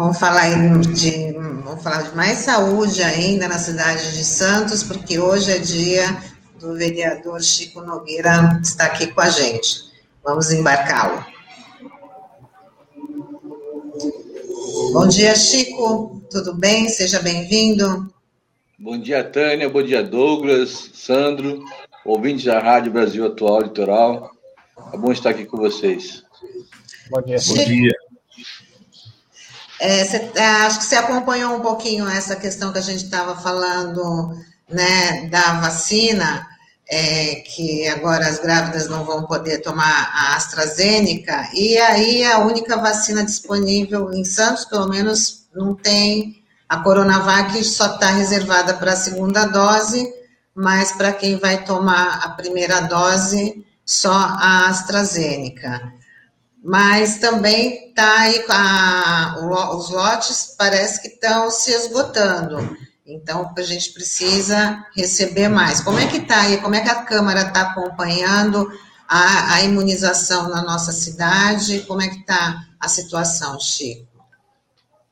Vamos falar de, vamos falar de mais saúde ainda na cidade de Santos, porque hoje é dia do vereador Chico Nogueira estar aqui com a gente. Vamos embarcá-lo. Bom dia, Chico. Tudo bem? Seja bem-vindo. Bom dia, Tânia. Bom dia, Douglas, Sandro, ouvintes da Rádio Brasil Atual Litoral. É bom estar aqui com vocês. Bom dia. Chico, Bom dia. É, cê, é, acho que você acompanhou um pouquinho essa questão que a gente estava falando, né, da vacina, é, que agora as grávidas não vão poder tomar a AstraZeneca, e aí a única vacina disponível em Santos, pelo menos, não tem. A Coronavac, só está reservada para a segunda dose, mas para quem vai tomar a primeira dose, só a AstraZeneca mas também está aí a, os lotes parece que estão se esgotando. Então a gente precisa receber mais. Como é que está aí? Como é que a Câmara está acompanhando a, a, imunização na nossa cidade? Como é que está a situação, Chico?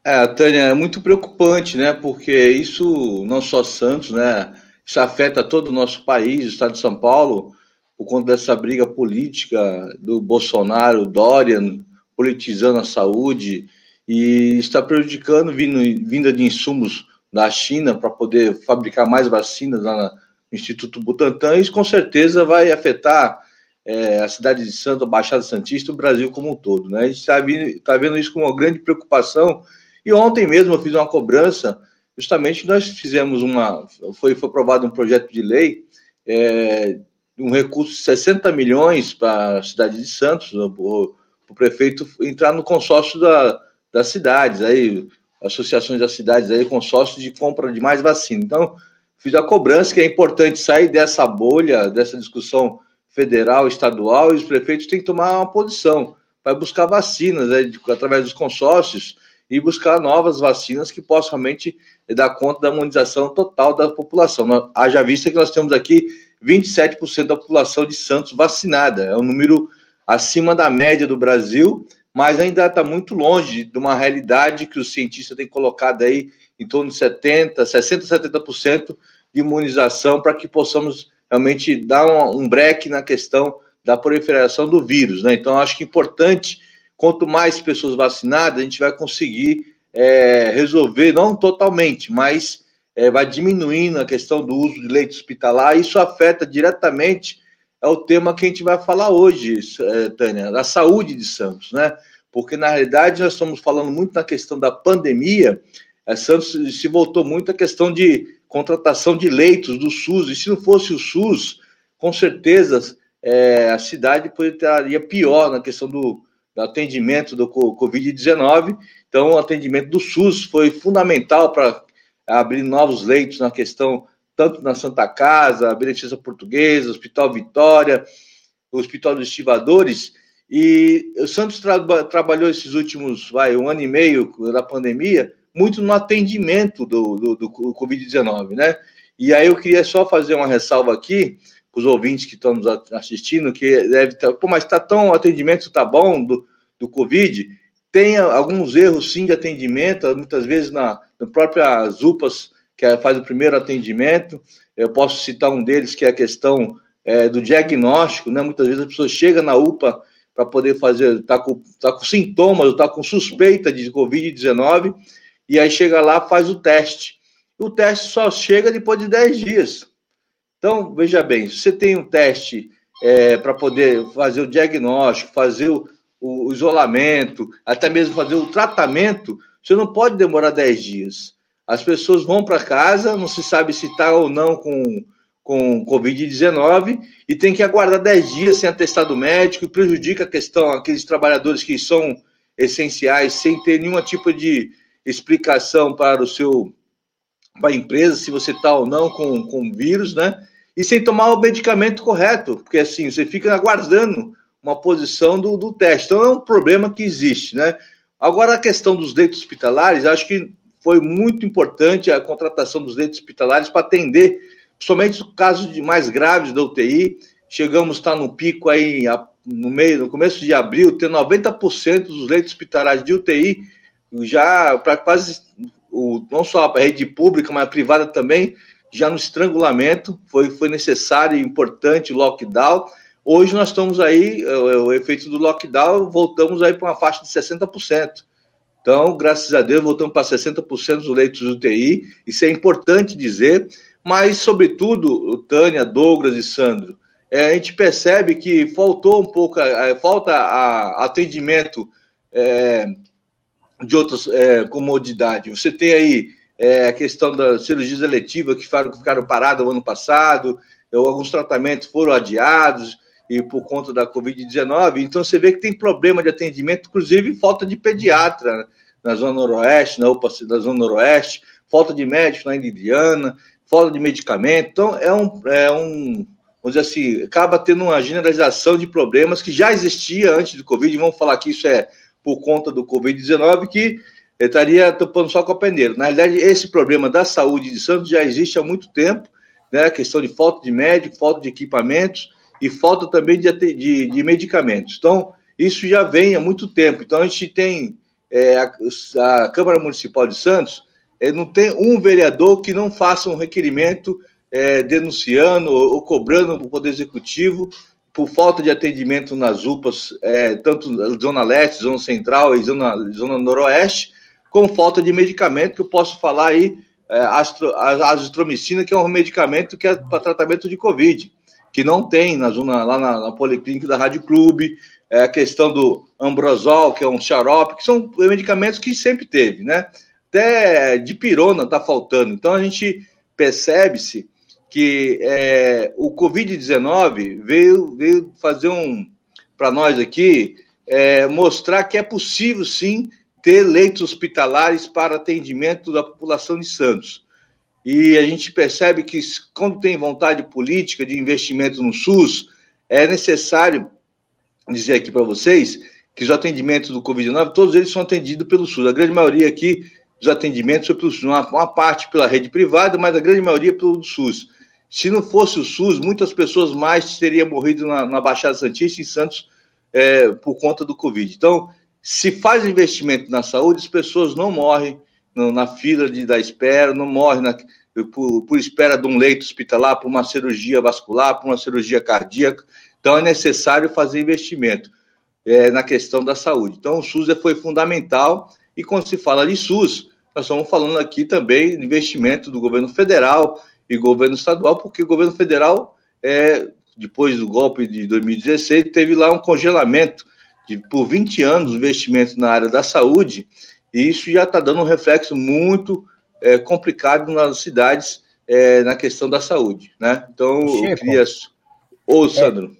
É, Tânia, é muito preocupante, né? Porque isso não só Santos, né? Isso afeta todo o nosso país, o estado de São Paulo por conta dessa briga política do Bolsonaro, Dorian, politizando a saúde e está prejudicando vindo, vinda de insumos da China para poder fabricar mais vacinas lá no Instituto Butantan. Isso com certeza vai afetar é, a cidade de Santo, a Baixada Santista, o Brasil como um todo. Né? A gente está tá vendo isso com uma grande preocupação. E ontem mesmo eu fiz uma cobrança, justamente nós fizemos uma. Foi, foi aprovado um projeto de lei é, um recurso de 60 milhões para a cidade de Santos, o, o prefeito entrar no consórcio da, das cidades, aí, associações das cidades, aí, consórcio de compra de mais vacina. Então, fiz a cobrança que é importante sair dessa bolha, dessa discussão federal, estadual, e os prefeitos têm que tomar uma posição para buscar vacinas, né, através dos consórcios, e buscar novas vacinas que possam realmente dar conta da imunização total da população. Haja vista que nós temos aqui 27% da população de Santos vacinada. É um número acima da média do Brasil, mas ainda está muito longe de uma realidade que os cientistas têm colocado aí em torno de 70%, 60%, 70% de imunização para que possamos realmente dar um, um break na questão da proliferação do vírus. Né? Então, acho que é importante, quanto mais pessoas vacinadas, a gente vai conseguir é, resolver, não totalmente, mas é, vai diminuindo a questão do uso de leite hospitalar, isso afeta diretamente é o tema que a gente vai falar hoje, é, Tânia, da saúde de Santos, né? Porque, na realidade, nós estamos falando muito na questão da pandemia, é, Santos se voltou muito à questão de contratação de leitos do SUS, e se não fosse o SUS, com certeza é, a cidade estaria pior na questão do, do atendimento do Covid-19. Então, o atendimento do SUS foi fundamental para abrir novos leitos na questão, tanto na Santa Casa, a Beneficência Portuguesa, Hospital Vitória, Hospital dos Estivadores, e o Santos tra trabalhou esses últimos, vai, um ano e meio da pandemia, muito no atendimento do, do, do Covid-19, né? E aí eu queria só fazer uma ressalva aqui, os ouvintes que estão nos assistindo, que deve estar, pô, mas está tão, o atendimento está bom do, do Covid, tem alguns erros sim de atendimento, muitas vezes na, na própria UPAs, que é, faz o primeiro atendimento. Eu posso citar um deles, que é a questão é, do diagnóstico, né? Muitas vezes a pessoa chega na UPA para poder fazer, está com, tá com sintomas, está com suspeita de Covid-19, e aí chega lá, faz o teste. O teste só chega depois de 10 dias. Então, veja bem, se você tem um teste é, para poder fazer o diagnóstico, fazer o, o isolamento, até mesmo fazer o tratamento, você não pode demorar 10 dias. As pessoas vão para casa, não se sabe se está ou não com, com Covid-19 e tem que aguardar 10 dias sem atestado médico e prejudica a questão, aqueles trabalhadores que são essenciais, sem ter nenhum tipo de explicação para o seu para a empresa, se você está ou não com, com vírus, né? E sem tomar o medicamento correto, porque assim, você fica aguardando uma posição do, do teste. Então é um problema que existe, né? Agora a questão dos leitos hospitalares, acho que foi muito importante a contratação dos leitos hospitalares para atender, somente os casos de mais graves da UTI. Chegamos a estar no pico aí no meio, no começo de abril, ter 90% dos leitos hospitalares de UTI já para quase, o, não só a rede pública, mas a privada também, já no estrangulamento, foi, foi necessário e importante o lockdown. Hoje nós estamos aí, o, o efeito do lockdown, voltamos aí para uma faixa de 60%. Então, graças a Deus, voltamos para 60% dos leitos UTI, isso é importante dizer, mas, sobretudo, Tânia, Douglas e Sandro, é, a gente percebe que faltou um pouco, é, falta a, atendimento é, de outras é, comodidades. Você tem aí é, a questão das cirurgias eletivas que ficaram, ficaram paradas no ano passado, alguns tratamentos foram adiados e por conta da Covid-19. Então, você vê que tem problema de atendimento, inclusive falta de pediatra na Zona Noroeste, na UPA da Zona Noroeste, falta de médico na Indiana, falta de medicamento. Então, é um, é um, vamos dizer assim, acaba tendo uma generalização de problemas que já existia antes do Covid. Vamos falar que isso é por conta do Covid-19, que estaria topando só com a peneira. Na realidade, esse problema da saúde de Santos já existe há muito tempo, né? A questão de falta de médico, falta de equipamentos e falta também de, de, de medicamentos. Então, isso já vem há muito tempo. Então, a gente tem é, a, a, Câmara Municipal de Santos é, não tem um vereador que não faça um requerimento é, denunciando ou, ou cobrando o Poder Executivo por falta de atendimento nas UPAs, é, tanto na Zona Leste, Zona Central e Zona, Zona Noroeste, com falta de medicamento, que eu posso falar aí, é, astro, a azitromicina, que é um medicamento que é para tratamento de Covid, que não tem na zona, lá na, na Policlínica da Rádio Clube, é, a questão do Ambrosol, que é um xarope, que são medicamentos que sempre teve, né? Até de pirona está faltando. Então a gente percebe-se que é, o Covid-19 veio, veio fazer um, para nós aqui, é, mostrar que é possível sim ter leitos hospitalares para atendimento da população de Santos. E a gente percebe que quando tem vontade política de investimento no SUS, é necessário dizer aqui para vocês que os atendimentos do Covid-19, todos eles são atendidos pelo SUS. A grande maioria aqui dos atendimentos são pelo SUS. Uma, uma parte pela rede privada, mas a grande maioria pelo SUS. Se não fosse o SUS, muitas pessoas mais teriam morrido na, na Baixada Santista, em Santos, é, por conta do Covid. Então, se faz investimento na saúde, as pessoas não morrem no, na fila de, da espera, não morrem na, por, por espera de um leito hospitalar, por uma cirurgia vascular, por uma cirurgia cardíaca. Então, é necessário fazer investimento é, na questão da saúde. Então, o SUS foi fundamental. E quando se fala de SUS, nós estamos falando aqui também de investimento do governo federal e governo estadual, porque o governo federal, é, depois do golpe de 2016, teve lá um congelamento de, por 20 anos investimento na área da saúde, e isso já está dando um reflexo muito é, complicado nas cidades é, na questão da saúde. Né? Então, Chico, eu queria. Ô, Sandro.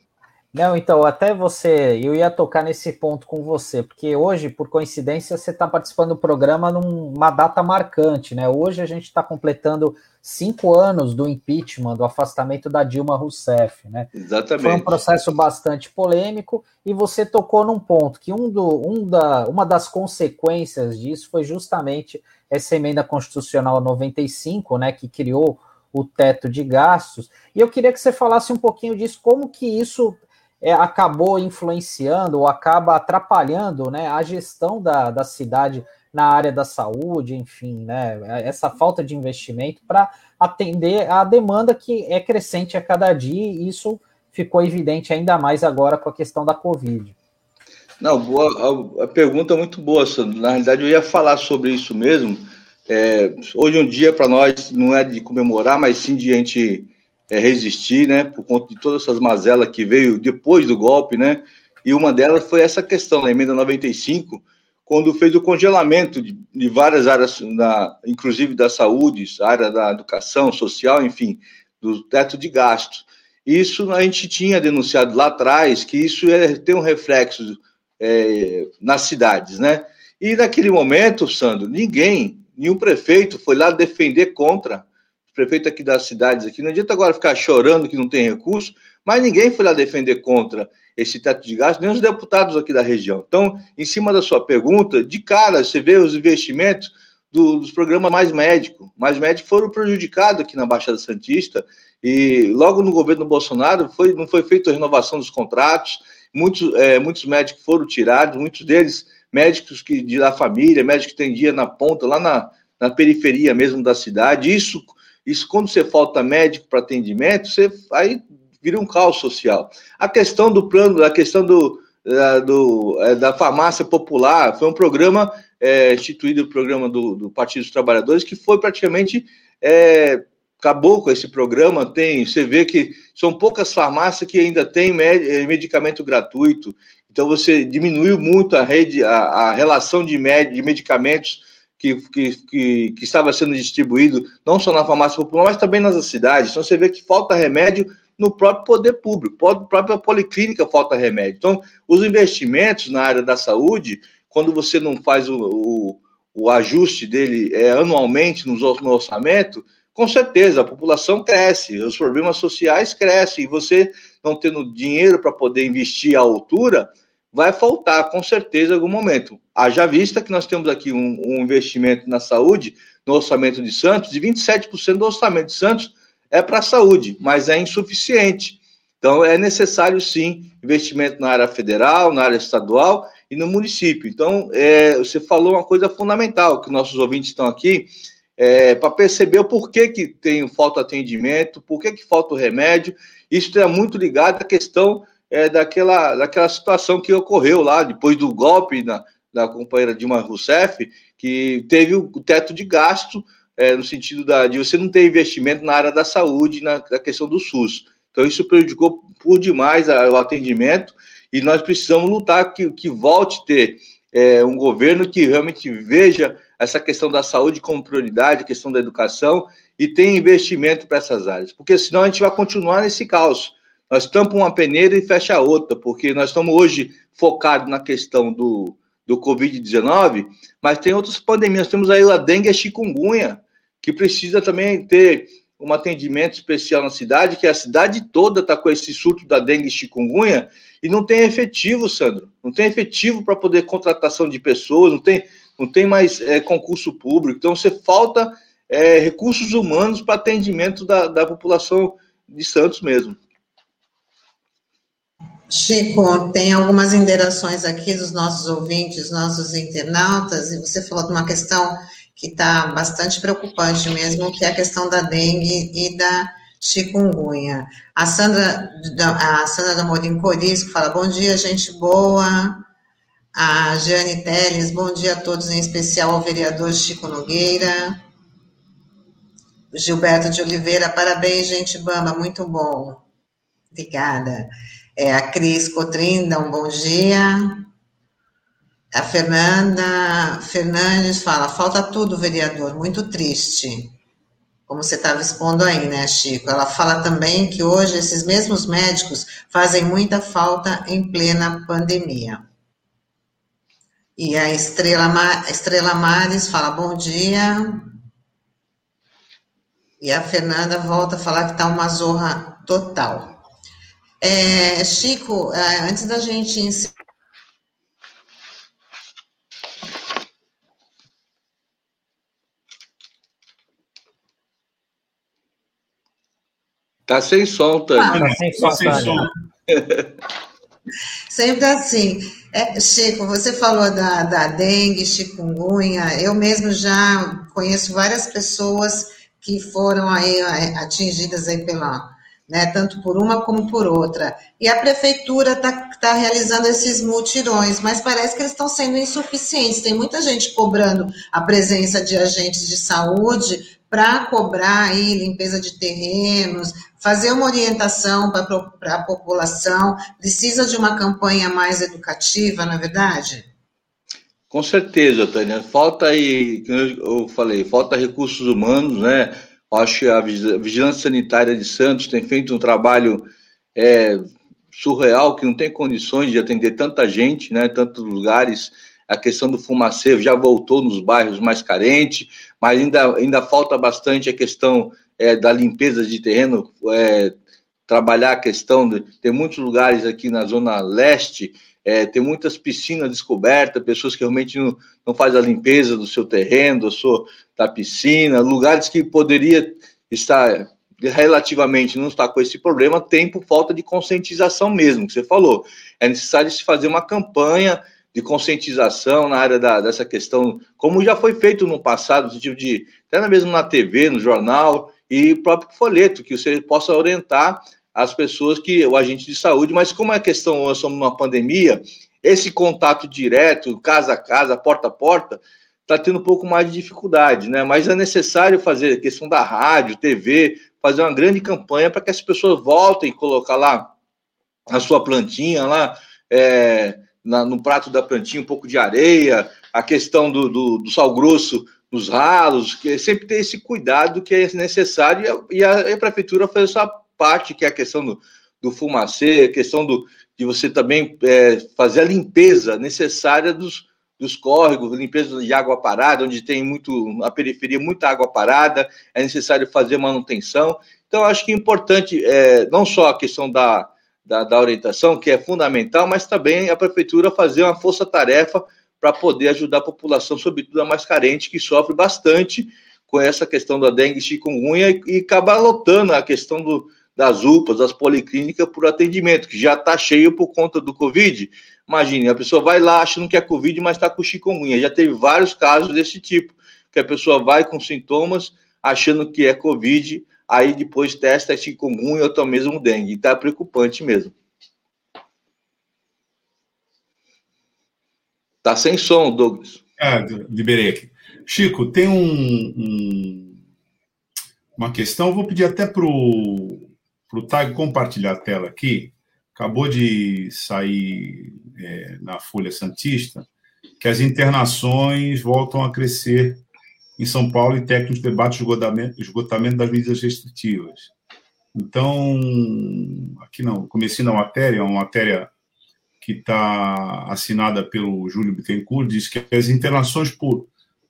Não, então, até você, eu ia tocar nesse ponto com você, porque hoje, por coincidência, você está participando do programa numa data marcante, né? Hoje a gente está completando cinco anos do impeachment, do afastamento da Dilma Rousseff, né? Exatamente. Foi um processo bastante polêmico e você tocou num ponto que um do, um da, uma das consequências disso foi justamente essa emenda constitucional 95, né, que criou o teto de gastos. E eu queria que você falasse um pouquinho disso, como que isso é, acabou influenciando ou acaba atrapalhando né, a gestão da, da cidade na área da saúde, enfim, né, essa falta de investimento para atender a demanda que é crescente a cada dia, e isso ficou evidente ainda mais agora com a questão da Covid. Não, boa, a, a pergunta é muito boa, Sandro. Na realidade, eu ia falar sobre isso mesmo. É, hoje um dia para nós não é de comemorar, mas sim de a gente é, resistir, né, por conta de todas essas mazelas que veio depois do golpe, né, e uma delas foi essa questão, na emenda 95, quando fez o congelamento de, de várias áreas, na, inclusive da saúde, área da educação, social, enfim, do teto de gasto. Isso a gente tinha denunciado lá atrás, que isso ia ter um reflexo é, nas cidades, né? E naquele momento, Sandro, ninguém, nenhum prefeito foi lá defender contra prefeito aqui das cidades aqui, não adianta agora ficar chorando que não tem recurso, mas ninguém foi lá defender contra esse teto de gastos, nem os deputados aqui da região. Então, em cima da sua pergunta, de cara, você vê os investimentos do, dos programas Mais Médico. Mais Médico foram prejudicados aqui na Baixada Santista, e logo no governo Bolsonaro foi, não foi feita a renovação dos contratos, muitos, é, muitos médicos foram tirados, muitos deles médicos que de da família, médicos que atendia na ponta, lá na, na periferia mesmo da cidade. Isso, isso quando você falta médico para atendimento, você aí vira um caos social. A questão do plano, a questão do, da, do, é, da farmácia popular, foi um programa é, instituído, o programa do, do Partido dos Trabalhadores, que foi praticamente é, acabou com esse programa. Tem, você vê que são poucas farmácias que ainda têm medicamento gratuito. Então você diminuiu muito a rede, a, a relação de, med, de medicamentos que, que, que, que, estava sendo distribuído, não só na farmácia popular, mas também nas cidades. Então você vê que falta remédio no próprio poder público, própria policlínica falta remédio. Então, os investimentos na área da saúde, quando você não faz o, o, o ajuste dele é, anualmente no orçamento, com certeza a população cresce, os problemas sociais crescem, e você não tendo dinheiro para poder investir à altura, vai faltar com certeza em algum momento. Haja vista que nós temos aqui um, um investimento na saúde, no orçamento de Santos, de 27% do orçamento de Santos é para a saúde, mas é insuficiente. Então, é necessário, sim, investimento na área federal, na área estadual e no município. Então, é, você falou uma coisa fundamental, que nossos ouvintes estão aqui, é, para perceber o porquê que tem falta atendimento, por que falta o remédio. Isso está muito ligado à questão é, daquela, daquela situação que ocorreu lá, depois do golpe na, da companheira Dilma Rousseff, que teve o teto de gasto, é, no sentido da, de você não ter investimento na área da saúde, na, na questão do SUS. Então, isso prejudicou por demais a, o atendimento e nós precisamos lutar que, que volte a ter é, um governo que realmente veja essa questão da saúde como prioridade, questão da educação e tenha investimento para essas áreas, porque senão a gente vai continuar nesse caos. Nós tampamos uma peneira e fecha outra, porque nós estamos hoje focados na questão do, do Covid-19, mas tem outras pandemias. Temos aí a dengue e a chikungunya, que precisa também ter um atendimento especial na cidade, que a cidade toda está com esse surto da dengue chikungunya e não tem efetivo, Sandro. Não tem efetivo para poder contratação de pessoas, não tem, não tem mais é, concurso público. Então, você falta é, recursos humanos para atendimento da, da população de Santos mesmo. Chico, tem algumas interações aqui dos nossos ouvintes, nossos internautas, e você falou de uma questão que está bastante preocupante mesmo, que é a questão da dengue e da chikungunya. A Sandra, a Sandra da Morim Corisco fala, bom dia, gente boa. A Jane Teles, bom dia a todos, em especial ao vereador Chico Nogueira. Gilberto de Oliveira, parabéns, gente bamba, muito bom. Obrigada. É, a Cris Cotrinda, um bom dia. A Fernanda Fernandes fala: falta tudo, vereador, muito triste. Como você estava expondo aí, né, Chico? Ela fala também que hoje esses mesmos médicos fazem muita falta em plena pandemia. E a Estrela, Mar, Estrela Mares fala: bom dia. E a Fernanda volta a falar que está uma zorra total. É, Chico, é, antes da gente encerrar, Tá sem som, Tânia. Ah, tá sem som, sem som. Sempre assim. É, Chico, você falou da, da dengue, chikungunya. Eu mesmo já conheço várias pessoas que foram aí é, atingidas aí pela, né, tanto por uma como por outra. E a prefeitura está tá realizando esses mutirões, mas parece que eles estão sendo insuficientes. Tem muita gente cobrando a presença de agentes de saúde para cobrar aí limpeza de terrenos, fazer uma orientação para a população, precisa de uma campanha mais educativa, na é verdade? Com certeza, Tânia. Falta aí, eu falei, falta recursos humanos, né? Acho que a Vigilância Sanitária de Santos tem feito um trabalho é, surreal, que não tem condições de atender tanta gente, né? Tantos lugares. A questão do fumaceiro já voltou nos bairros mais carentes, mas ainda, ainda falta bastante a questão é, da limpeza de terreno, é, trabalhar a questão de tem muitos lugares aqui na zona leste, é, tem muitas piscinas descobertas, pessoas que realmente não, não fazem a limpeza do seu terreno, do seu, da piscina, lugares que poderia estar relativamente não está com esse problema, tem por falta de conscientização mesmo, que você falou. É necessário se fazer uma campanha de conscientização na área da, dessa questão, como já foi feito no passado, sentido de, até mesmo na TV, no jornal, e próprio folheto, que você possa orientar as pessoas que, o agente de saúde, mas como é questão, nós somos numa pandemia, esse contato direto, casa a casa, porta a porta, está tendo um pouco mais de dificuldade, né? Mas é necessário fazer a questão da rádio, TV, fazer uma grande campanha para que as pessoas voltem a colocar lá a sua plantinha lá, é, na, no prato da plantinha um pouco de areia, a questão do, do, do sal grosso nos ralos, que sempre ter esse cuidado que é necessário e a, e a, prefeitura faz essa parte, que é a questão do, do fumacê, a questão do, de você também é, fazer a limpeza necessária dos, dos córregos, limpeza de água parada, onde tem muito, a periferia, muita água parada, é necessário fazer manutenção. Então, acho que é importante, é, não só a questão da, da, da orientação, que é fundamental, mas também a prefeitura fazer uma força-tarefa para poder ajudar a população, sobretudo a mais carente, que sofre bastante com essa questão da dengue chikungunya e, e lotando a questão do, das UPAs, das policlínicas por atendimento, que já está cheio por conta do Covid. Imagine, a pessoa vai lá achando que é Covid, mas está com chikungunya. Já teve vários casos desse tipo, que a pessoa vai com sintomas achando que é Covid, aí depois testa chikungunya ou até mesmo dengue. Está preocupante mesmo. Tá sem som, Douglas. Ah, liberei aqui. Chico, tem um, um, uma questão, vou pedir até para o Tag compartilhar a tela aqui. Acabou de sair é, na Folha Santista que as internações voltam a crescer em São Paulo e técnicos debatem esgotamento, esgotamento das medidas restritivas. Então, aqui não, comecei na matéria, uma matéria que está assinada pelo Júlio Bittencourt, diz que as internações por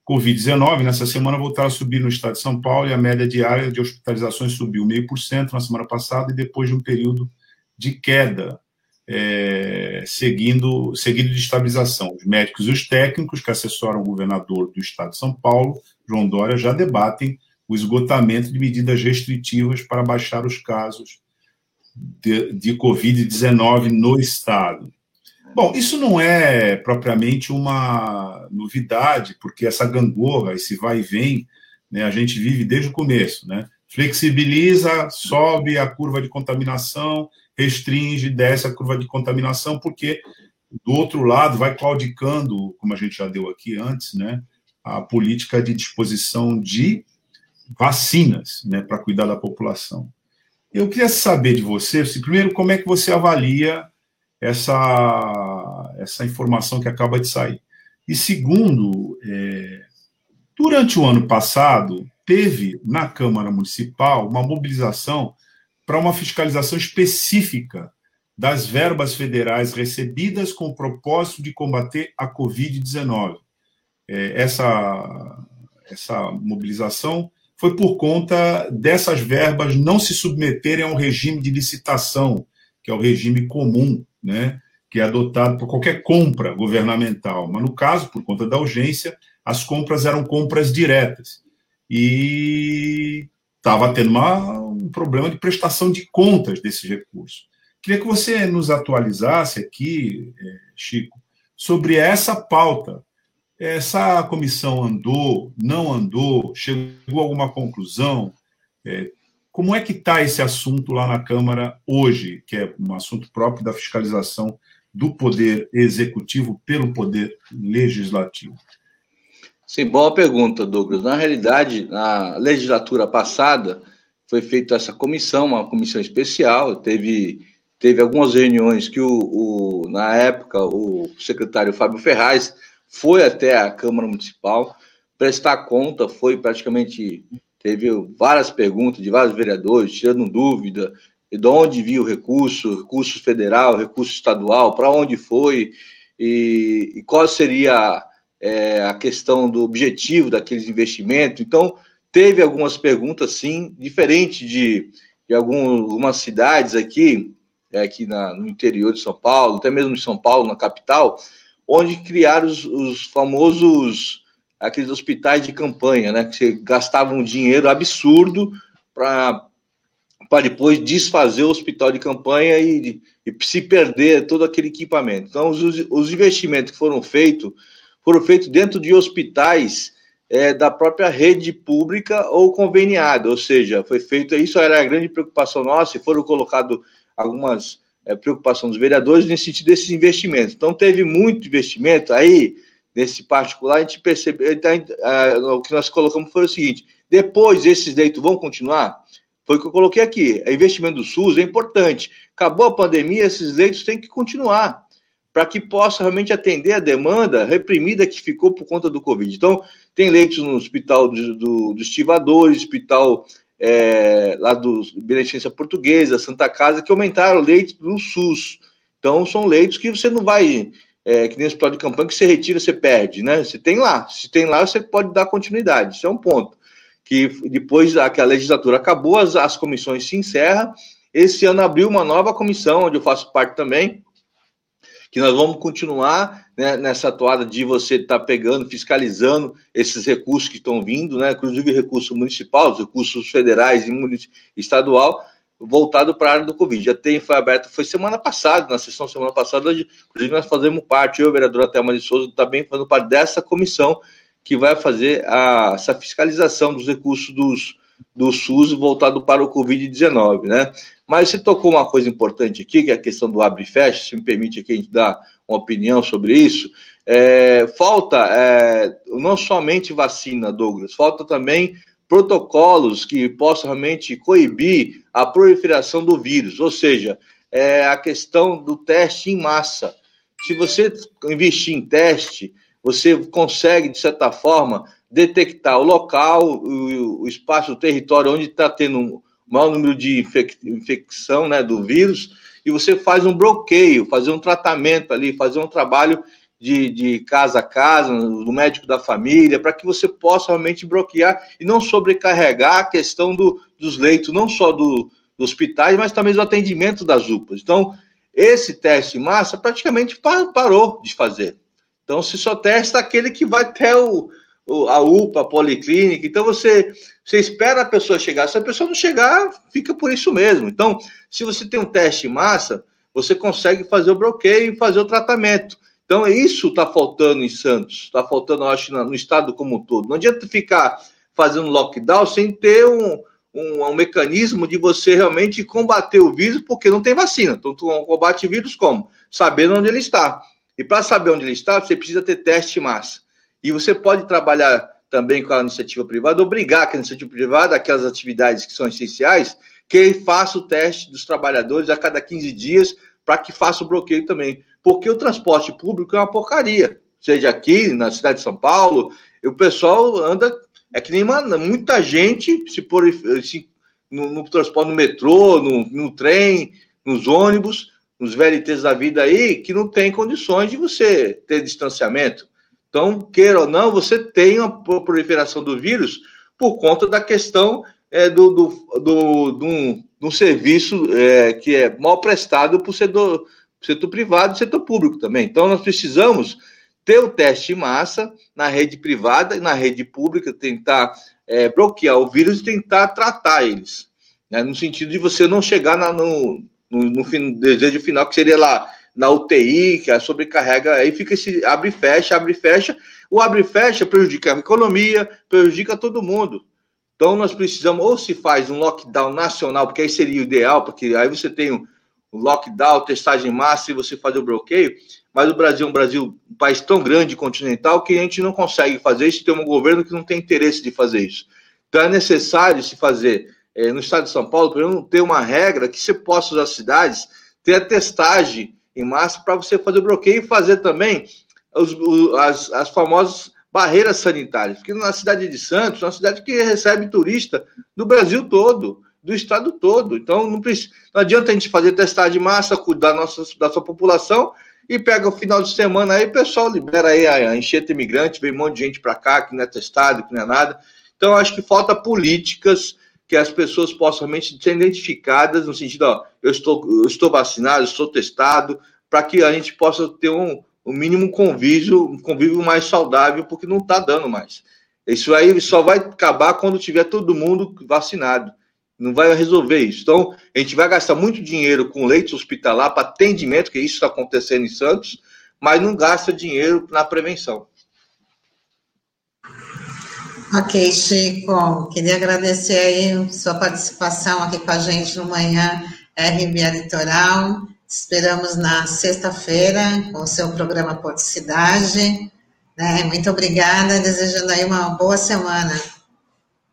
Covid-19 nessa semana voltaram a subir no estado de São Paulo e a média diária de hospitalizações subiu meio por cento na semana passada e depois de um período de queda, é, seguindo, seguido de estabilização. Os médicos e os técnicos que assessoram o governador do estado de São Paulo João Dória já debatem o esgotamento de medidas restritivas para baixar os casos de, de Covid-19 no Estado. Bom, isso não é propriamente uma novidade, porque essa gangorra, esse vai e vem, né, a gente vive desde o começo. Né? Flexibiliza, sobe a curva de contaminação, restringe, desce a curva de contaminação, porque do outro lado vai claudicando, como a gente já deu aqui antes, né? A política de disposição de vacinas né, para cuidar da população. Eu queria saber de você, se, primeiro, como é que você avalia essa, essa informação que acaba de sair. E segundo, é, durante o ano passado, teve na Câmara Municipal uma mobilização para uma fiscalização específica das verbas federais recebidas com o propósito de combater a Covid-19 é, essa, essa mobilização foi por conta dessas verbas não se submeterem a um regime de licitação, que é o regime comum, né, que é adotado por qualquer compra governamental. Mas, no caso, por conta da urgência, as compras eram compras diretas. E estava tendo uma, um problema de prestação de contas desses recursos. Queria que você nos atualizasse aqui, é, Chico, sobre essa pauta, essa comissão andou, não andou, chegou a alguma conclusão? É, como é que está esse assunto lá na Câmara hoje, que é um assunto próprio da fiscalização do poder executivo pelo poder legislativo? Sim, boa pergunta, Douglas. Na realidade, na legislatura passada, foi feita essa comissão, uma comissão especial, teve, teve algumas reuniões que, o, o na época, o secretário Fábio Ferraz foi até a Câmara Municipal prestar conta, foi praticamente teve várias perguntas de vários vereadores, tirando dúvida de onde viu o recurso, recurso federal, recurso estadual, para onde foi e, e qual seria é, a questão do objetivo daqueles investimentos. Então, teve algumas perguntas, sim, diferente de, de algumas cidades aqui, é, aqui na, no interior de São Paulo, até mesmo em São Paulo, na capital, onde criaram os, os famosos aqueles hospitais de campanha, né, que gastavam um dinheiro absurdo para para depois desfazer o hospital de campanha e, e, se perder todo aquele equipamento. Então, os, os investimentos que foram feitos foram feitos dentro de hospitais é, da própria rede pública ou conveniada, ou seja, foi feito, isso era a grande preocupação nossa, e foram colocadas algumas é, preocupações dos vereadores nesse sentido desses investimentos. Então, teve muito investimento, aí, nesse particular, a gente percebeu, o que nós colocamos foi o seguinte, depois esses leitos vão continuar? Foi o que eu coloquei aqui, o investimento do SUS é importante, acabou a pandemia, esses leitos têm que continuar, para que possa realmente atender a demanda reprimida que ficou por conta do Covid. Então, tem leitos no hospital do, do, do Estivadores, hospital é, lá do Beneficência Portuguesa, Santa Casa, que aumentaram leitos do SUS. Então, são leitos que você não vai, é, que nem hospital de campanha, que você retira, você perde, né? Você tem lá. Se tem lá, você pode dar continuidade. Isso é um ponto. Que depois que a legislatura acabou, as, as comissões se encerram. Esse ano abriu uma nova comissão, onde eu faço parte também, que nós vamos continuar né, nessa toada de você estar tá pegando, fiscalizando esses recursos que estão vindo, né, inclusive recurso municipal, recursos federais e estadual, voltado para a área do Covid. Já tem, foi aberto, foi semana passada, na sessão semana passada, inclusive nós fazemos parte, eu, vereador Thelma de Souza, também fazendo parte dessa comissão que vai fazer a, essa fiscalização dos recursos dos, do SUS voltado para o Covid-19, né? Mas você tocou uma coisa importante aqui, que é a questão do abre e fecha, se me permite aqui a gente dar uma opinião sobre isso. É, falta é, não somente vacina, Douglas, falta também protocolos que possam realmente coibir a proliferação do vírus, ou seja, é a questão do teste em massa. Se você investir em teste, você consegue, de certa forma, detectar o local, o, o espaço, o território onde está tendo maior número de infecção né, do vírus, e você faz um bloqueio, fazer um tratamento ali, fazer um trabalho de, de casa a casa, do médico da família, para que você possa realmente bloquear e não sobrecarregar a questão do, dos leitos, não só do, dos hospitais, mas também do atendimento das UPAs. Então, esse teste em massa praticamente parou de fazer. Então, se só testa aquele que vai até o, a UPA, a policlínica. Então você, você espera a pessoa chegar. Se a pessoa não chegar, fica por isso mesmo. Então, se você tem um teste em massa, você consegue fazer o bloqueio e fazer o tratamento. Então, isso está faltando em Santos, está faltando, acho, no estado como um todo. Não adianta ficar fazendo lockdown sem ter um, um, um mecanismo de você realmente combater o vírus, porque não tem vacina. Então, tu combate vírus como? Sabendo onde ele está. E para saber onde ele está, você precisa ter teste em massa. E você pode trabalhar também com a iniciativa privada, obrigar que a iniciativa privada, aquelas atividades que são essenciais, que faça o teste dos trabalhadores a cada 15 dias, para que faça o bloqueio também. Porque o transporte público é uma porcaria. Seja aqui, na cidade de São Paulo, o pessoal anda. É que nem muita gente se por se, no, no, transporte, no metrô, no, no trem, nos ônibus, nos VLTs da vida aí, que não tem condições de você ter distanciamento. Então, queira ou não, você tem uma proliferação do vírus por conta da questão é, do, do, do, do, um, um serviço é, que é mal prestado o setor, setor privado e setor público também. Então, nós precisamos ter o teste em massa na rede privada e na rede pública, tentar é, bloquear o vírus e tentar tratar eles. Né, no sentido de você não chegar na, no, no, no desejo final, que seria lá na UTI, que a sobrecarrega, aí fica esse abre e fecha, abre e fecha. O abre e fecha prejudica a economia, prejudica todo mundo. Então nós precisamos, ou se faz um lockdown nacional, porque aí seria o ideal, porque aí você tem o um lockdown, testagem massa e você fazer o bloqueio, mas o Brasil é um Brasil, um país tão grande, continental, que a gente não consegue fazer isso, tem um governo que não tem interesse de fazer isso. Então é necessário se fazer, é, no estado de São Paulo, por exemplo, ter uma regra que você possa as cidades ter a testagem em massa para você fazer o bloqueio e fazer também os, as, as famosas barreiras sanitárias. Porque na cidade de Santos, é uma cidade que recebe turista do Brasil todo, do estado todo. Então não, precisa, não adianta a gente fazer testar de massa, cuidar da, nossa, da sua população e pega o final de semana aí, pessoal libera aí a enchente imigrante, vem um monte de gente para cá que não é testado, que não é nada. Então, acho que falta políticas que as pessoas possam realmente ser identificadas no sentido, ó, eu estou, eu estou vacinado, estou testado, para que a gente possa ter um, um mínimo convívio, um convívio mais saudável, porque não está dando mais. Isso aí só vai acabar quando tiver todo mundo vacinado. Não vai resolver isso. Então, a gente vai gastar muito dinheiro com leitos hospitalar para atendimento, que isso está acontecendo em Santos, mas não gasta dinheiro na prevenção. Ok, Chico. Queria agradecer aí sua participação aqui com a gente no Manhã RBA Litoral. Esperamos na sexta-feira com o seu programa Porto Cidade. Né? Muito obrigada, desejando aí uma boa semana.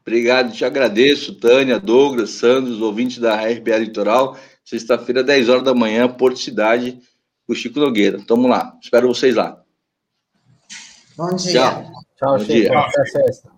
Obrigado, te agradeço, Tânia, Douglas, Sandros, ouvintes da RBA Litoral. Sexta-feira, 10 horas da manhã, Porto Cidade, com o Chico Nogueira. Tamo lá, espero vocês lá. Bom dia. Tchau, Tchau Chico. Dia. Até sexta.